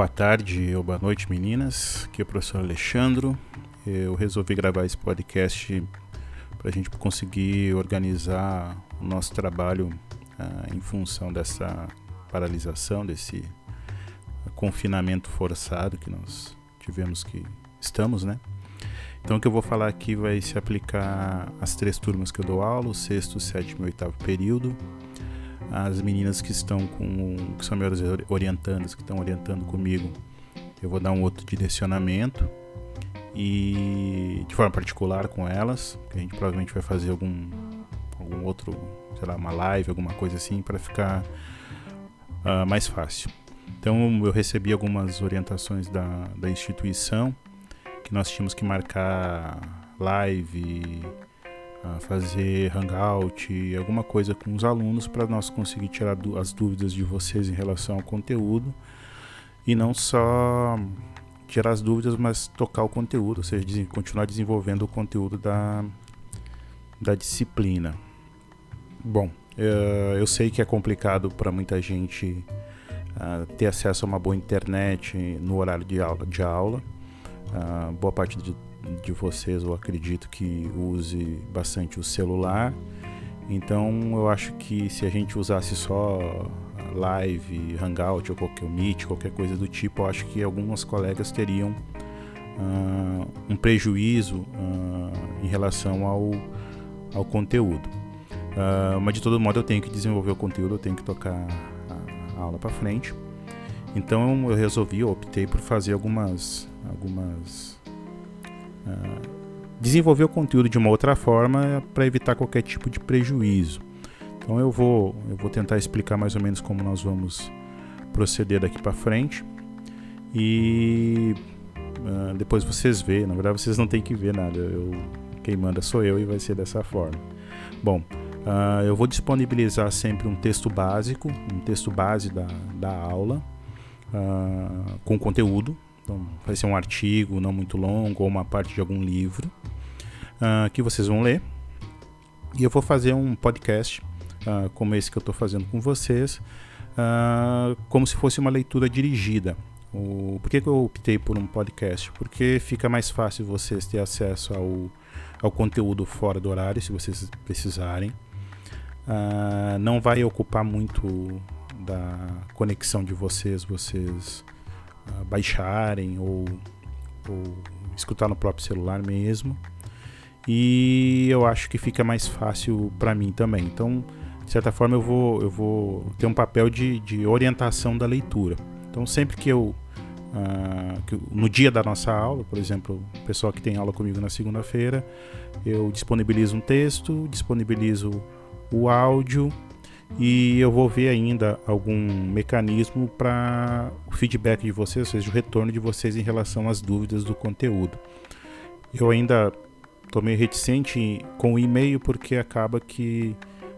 Boa tarde ou boa noite, meninas. Aqui é o professor Alexandro. Eu resolvi gravar esse podcast para a gente conseguir organizar o nosso trabalho uh, em função dessa paralisação, desse confinamento forçado que nós tivemos que estamos, né? Então o que eu vou falar aqui vai se aplicar às três turmas que eu dou aula, o sexto, sétimo e oitavo período. As meninas que estão com que são meus orientandas, que estão orientando comigo, eu vou dar um outro direcionamento e de forma particular com elas, que a gente provavelmente vai fazer algum, algum outro, sei lá, uma live, alguma coisa assim, para ficar uh, mais fácil. Então eu recebi algumas orientações da, da instituição que nós tínhamos que marcar live, fazer hangout, alguma coisa com os alunos para nós conseguir tirar as dúvidas de vocês em relação ao conteúdo e não só tirar as dúvidas, mas tocar o conteúdo, ou seja, continuar desenvolvendo o conteúdo da, da disciplina. Bom, uh, eu sei que é complicado para muita gente uh, ter acesso a uma boa internet no horário de aula. De aula. Uh, boa parte de, de vocês, eu acredito que use bastante o celular. Então, eu acho que se a gente usasse só live, hangout ou qualquer meet, qualquer coisa do tipo, eu acho que algumas colegas teriam uh, um prejuízo uh, em relação ao, ao conteúdo. Uh, mas de todo modo eu tenho que desenvolver o conteúdo, eu tenho que tocar a, aula para frente. Então eu resolvi, eu optei por fazer algumas, algumas desenvolver o conteúdo de uma outra forma para evitar qualquer tipo de prejuízo. Então eu vou, eu vou tentar explicar mais ou menos como nós vamos proceder daqui para frente. E uh, depois vocês vê, na verdade vocês não tem que ver nada. Eu, quem manda sou eu e vai ser dessa forma. Bom, uh, eu vou disponibilizar sempre um texto básico, um texto base da, da aula, uh, com conteúdo. Então, vai ser um artigo não muito longo ou uma parte de algum livro que vocês vão ler. E eu vou fazer um podcast uh, como esse que eu estou fazendo com vocês, uh, como se fosse uma leitura dirigida. O, por que, que eu optei por um podcast? Porque fica mais fácil vocês ter acesso ao, ao conteúdo fora do horário, se vocês precisarem. Uh, não vai ocupar muito da conexão de vocês, vocês uh, baixarem ou, ou, escutar no próprio celular mesmo. E eu acho que fica mais fácil para mim também. Então, de certa forma eu vou, eu vou ter um papel de, de orientação da leitura. Então sempre que eu uh, que, no dia da nossa aula, por exemplo, o pessoal que tem aula comigo na segunda-feira, eu disponibilizo um texto, disponibilizo o áudio e eu vou ver ainda algum mecanismo para o feedback de vocês, ou seja, o retorno de vocês em relação às dúvidas do conteúdo. Eu ainda estou meio reticente com o e-mail porque acaba que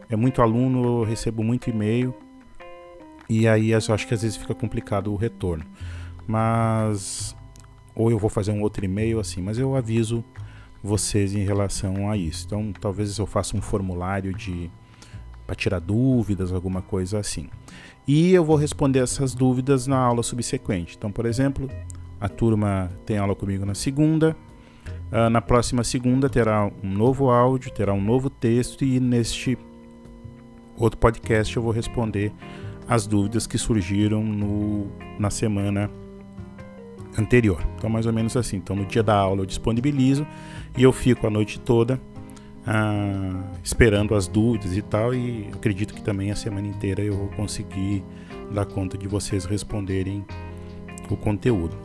é muito aluno, eu recebo muito e-mail e aí eu acho que às vezes fica complicado o retorno. Mas ou eu vou fazer um outro e-mail assim, mas eu aviso vocês em relação a isso. Então, talvez eu faça um formulário de para tirar dúvidas, alguma coisa assim. E eu vou responder essas dúvidas na aula subsequente. Então, por exemplo, a turma tem aula comigo na segunda. Uh, na próxima segunda terá um novo áudio, terá um novo texto e neste outro podcast eu vou responder as dúvidas que surgiram no, na semana anterior. Então, mais ou menos assim. Então, no dia da aula eu disponibilizo e eu fico a noite toda ah, esperando as dúvidas e tal. E acredito que também a semana inteira eu vou conseguir dar conta de vocês responderem o conteúdo.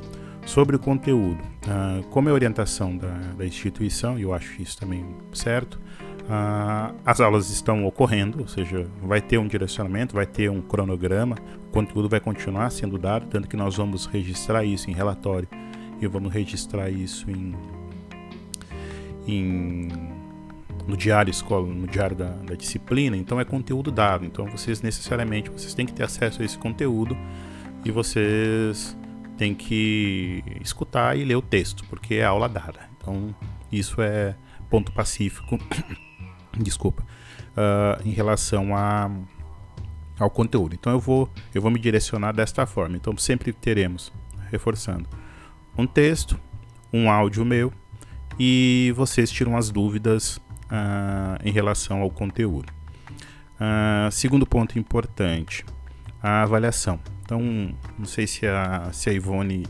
Sobre o conteúdo, ah, como é a orientação da, da instituição, eu acho isso também certo, Uh, as aulas estão ocorrendo, ou seja, vai ter um direcionamento, vai ter um cronograma, o conteúdo vai continuar sendo dado, tanto que nós vamos registrar isso em relatório e vamos registrar isso em, em no diário escola, no diário da, da, disciplina, então é conteúdo dado. Então vocês necessariamente vocês têm que ter acesso a esse conteúdo e vocês têm que escutar e ler o texto, porque é aula dada. Então isso é ponto pacífico desculpa, uh, em relação a, ao conteúdo. Então eu vou, eu vou me direcionar desta forma. Então sempre teremos reforçando. Um texto, um áudio meu e vocês tiram as dúvidas uh, em relação ao conteúdo. Uh, segundo ponto importante, a avaliação. Então, não sei se a, se a Ivone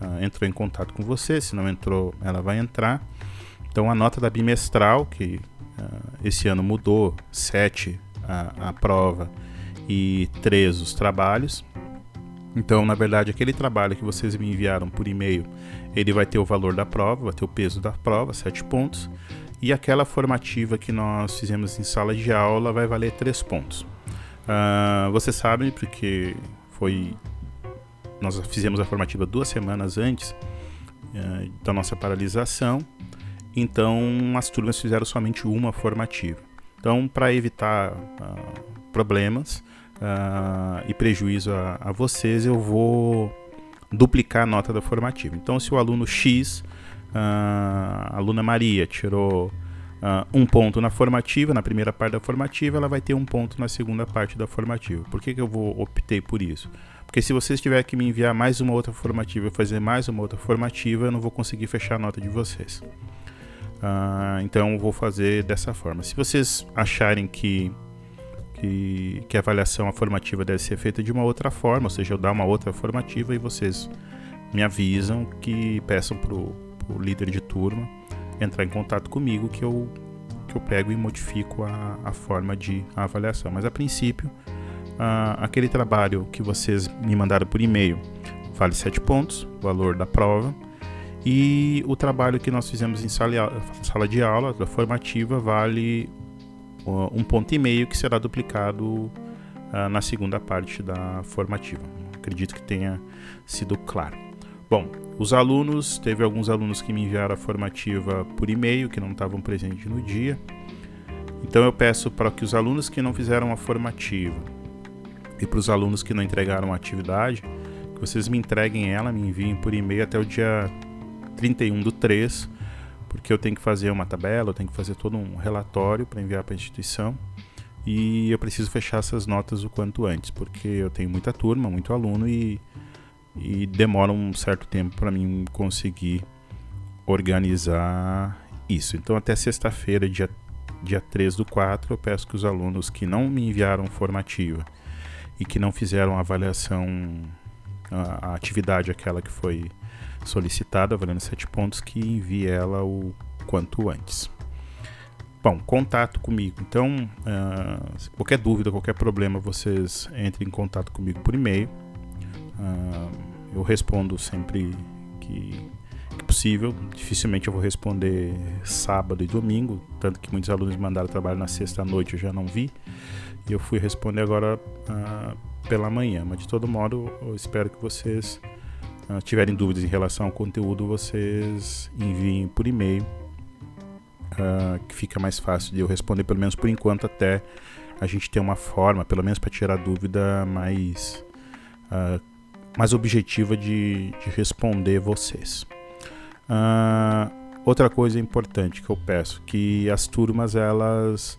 uh, entrou em contato com você, se não entrou, ela vai entrar. Então, a nota da bimestral, que esse ano mudou, 7 a, a prova e 3 os trabalhos. Então, na verdade, aquele trabalho que vocês me enviaram por e-mail, ele vai ter o valor da prova, vai ter o peso da prova, 7 pontos. E aquela formativa que nós fizemos em sala de aula vai valer 3 pontos. Uh, você sabe, porque foi. Nós fizemos a formativa duas semanas antes uh, da nossa paralisação. Então, as turmas fizeram somente uma formativa. Então, para evitar uh, problemas, uh, e prejuízo a, a, vocês, eu vou duplicar a nota da formativa. Então, se o aluno X, a aluna Maria, tirou uh, um ponto na formativa, na primeira parte da formativa, ela vai ter um ponto na segunda parte da formativa. Por que, que eu vou optei por isso? Porque se vocês tiverem que me enviar mais uma outra formativa e fazer mais uma outra formativa, eu não vou conseguir fechar a nota de vocês. Uh, então eu vou fazer dessa forma. Se vocês acharem que que, que a avaliação formativa deve ser feita de uma outra forma, ou seja, eu dar uma outra formativa e vocês me avisam que peçam para o líder de turma entrar em contato comigo que eu, que eu pego e modifico a, a forma de avaliação. Mas a princípio, aquele trabalho que vocês me mandaram por e-mail vale 7 pontos, valor da prova, e o trabalho que nós fizemos em sala, sala de aula, da formativa, vale um ponto e meio que será duplicado uh, na segunda parte da formativa. Acredito que tenha sido claro. Bom, os alunos, teve alguns alunos que me enviaram a formativa por e-mail, que não estavam presentes no dia. Então eu peço para que os alunos que não fizeram a formativa e para os alunos que não entregaram a atividade, que vocês me entreguem ela, me enviem por e-mail até o dia 31 do 3, porque eu tenho que fazer uma tabela, eu tenho que fazer todo um relatório para enviar para a instituição e eu preciso fechar essas notas o quanto antes, porque eu tenho muita turma, muito aluno e, e demora um certo tempo para mim conseguir organizar isso. Então, até sexta-feira, dia, dia 3 do 4, eu peço que os alunos que não me enviaram formativa e que não fizeram a avaliação, a, a atividade aquela que foi solicitada, valendo 7 pontos, que envie ela o quanto antes. Bom, contato comigo. Então, uh, qualquer dúvida, qualquer problema, vocês entrem em contato comigo por e-mail. Uh, eu respondo sempre que, que, possível. Dificilmente eu vou responder sábado e domingo, tanto que muitos alunos mandaram trabalho na sexta noite eu já não vi. E eu fui responder agora uh, pela manhã. Mas de todo modo, eu espero que vocês uh, tiverem dúvidas em relação ao conteúdo, vocês enviem por e-mail, uh, que fica mais fácil de eu responder, pelo menos por enquanto, até a gente ter uma forma, pelo menos para tirar dúvida mais, uh, mais objetiva de, de responder vocês. outra coisa importante que eu peço, que as turmas elas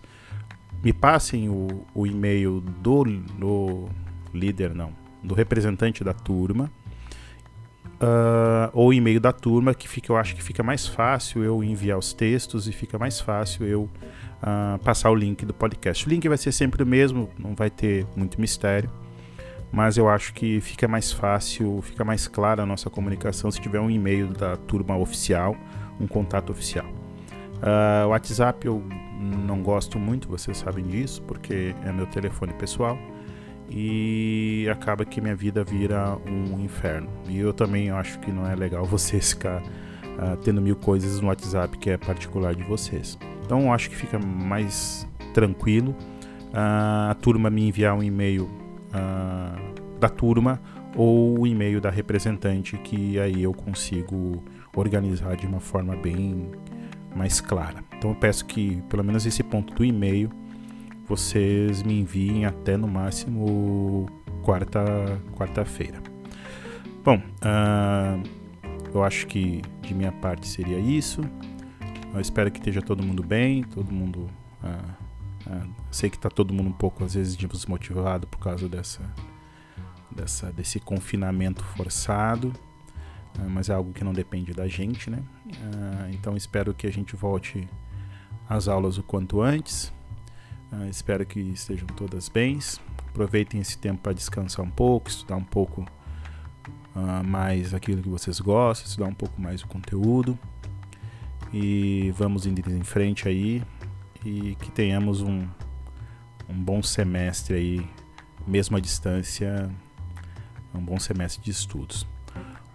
me passem o, o e-mail do, do líder, não, do representante da turma, uh, ou e-mail da turma, que fica, eu acho que fica mais fácil eu enviar os textos e fica mais fácil eu uh, passar o link do podcast. O link vai ser sempre o mesmo, não vai ter muito mistério, mas eu acho que fica mais fácil, fica mais clara a nossa comunicação se tiver um e-mail da turma oficial, um contato oficial. Uh, o WhatsApp eu não gosto muito, vocês sabem disso, porque é meu telefone pessoal e acaba que minha vida vira um inferno. E eu também acho que não é legal vocês ficar uh, tendo mil coisas no WhatsApp que é particular de vocês. Então acho que fica mais tranquilo uh, a turma me enviar um e-mail uh, da turma ou o e-mail da representante que aí eu consigo organizar de uma forma bem mais clara. Então eu peço que pelo menos esse ponto do e-mail vocês me enviem até no máximo quarta quarta-feira. Bom, uh, eu acho que de minha parte seria isso. Eu espero que esteja todo mundo bem, todo mundo. Uh, uh, sei que está todo mundo um pouco às vezes desmotivado por causa dessa, dessa desse confinamento forçado. mas é algo que não depende da gente, né? então espero que a gente volte às aulas o quanto antes. espero que estejam todas bem. Aproveitem esse tempo para descansar um pouco, estudar um pouco mais aquilo que vocês gostam, estudar um pouco mais o conteúdo. E vamos indo em frente aí e que tenhamos um, um bom semestre aí, mesmo à distância, um bom semestre de estudos.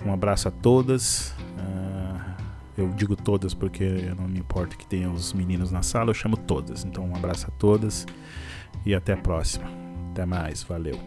Um abraço a todas. Uh, eu digo todas porque eu não me importo que tenha os meninos na sala, eu chamo todas. Então, um abraço a todas e até a próxima. Até mais, valeu.